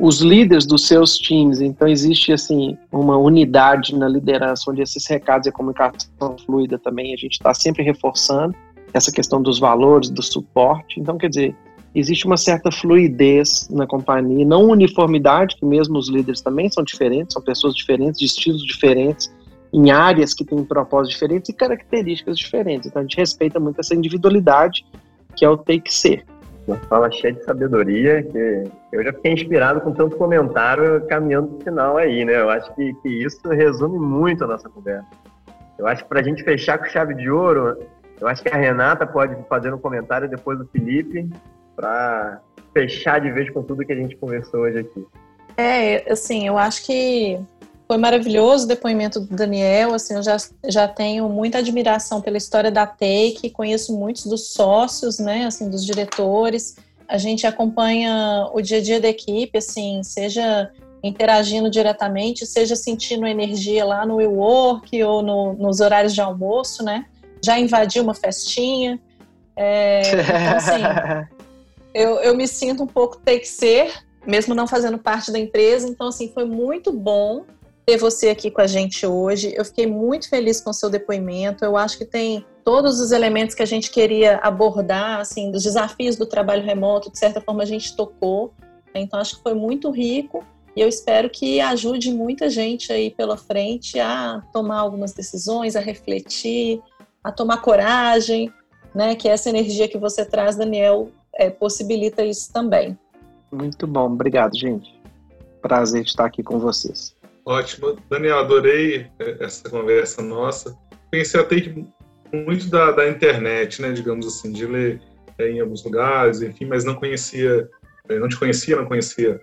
os líderes dos seus times. Então existe assim uma unidade na liderança onde esses recados e a comunicação fluida também a gente está sempre reforçando essa questão dos valores, do suporte. Então quer dizer existe uma certa fluidez na companhia, não uniformidade, que mesmo os líderes também são diferentes, são pessoas diferentes, de estilos diferentes, em áreas que têm propósitos diferentes e características diferentes. Então a gente respeita muito essa individualidade que é o tem que ser. Uma fala cheia de sabedoria, que eu já fiquei inspirado com tanto comentário caminhando pro final aí, né? Eu acho que, que isso resume muito a nossa conversa. Eu acho que para a gente fechar com chave de ouro, eu acho que a Renata pode fazer um comentário depois do Felipe, para fechar de vez com tudo que a gente conversou hoje aqui. É, assim, eu acho que foi maravilhoso o depoimento do Daniel, assim, eu já, já tenho muita admiração pela história da Take, conheço muitos dos sócios, né, assim, dos diretores, a gente acompanha o dia a dia da equipe, assim, seja interagindo diretamente, seja sentindo energia lá no WeWork ou no, nos horários de almoço, né, já invadiu uma festinha, é, então, assim, eu, eu me sinto um pouco take ser, mesmo não fazendo parte da empresa, então, assim, foi muito bom ter você aqui com a gente hoje. Eu fiquei muito feliz com o seu depoimento. Eu acho que tem todos os elementos que a gente queria abordar, assim, dos desafios do trabalho remoto, de certa forma a gente tocou. Então acho que foi muito rico e eu espero que ajude muita gente aí pela frente a tomar algumas decisões, a refletir, a tomar coragem, né? Que essa energia que você traz, Daniel, é, possibilita isso também. Muito bom, obrigado, gente. Prazer estar aqui com vocês. Ótimo. Daniel, adorei essa conversa nossa. Pensei até que muito da, da internet, né, digamos assim, de ler é, em alguns lugares, enfim, mas não conhecia, é, não te conhecia, não conhecia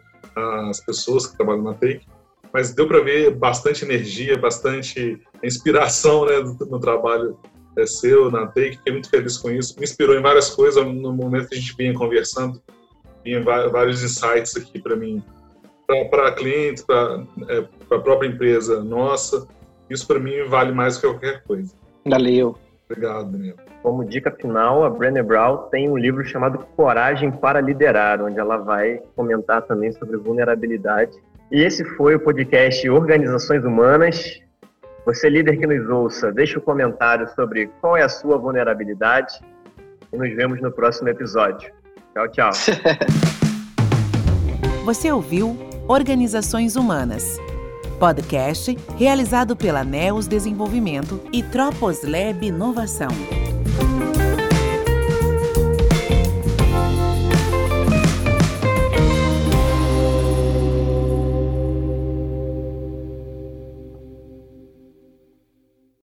as pessoas que trabalham na Take, mas deu para ver bastante energia, bastante inspiração, né, no, no trabalho é, seu na Take, fiquei muito feliz com isso, me inspirou em várias coisas no momento que a gente vinha conversando, vinha vários insights aqui para mim para clientes, para é, a própria empresa nossa. Isso para mim vale mais do que qualquer coisa. Valeu. Obrigado, Daniel. Como dica final, a Brené Brown tem um livro chamado Coragem para Liderar, onde ela vai comentar também sobre vulnerabilidade. E esse foi o podcast Organizações Humanas. Você, líder que nos ouça, deixe um comentário sobre qual é a sua vulnerabilidade e nos vemos no próximo episódio. Tchau, tchau. Você ouviu Organizações Humanas. Podcast realizado pela NEOS Desenvolvimento e Tropos Lab Inovação.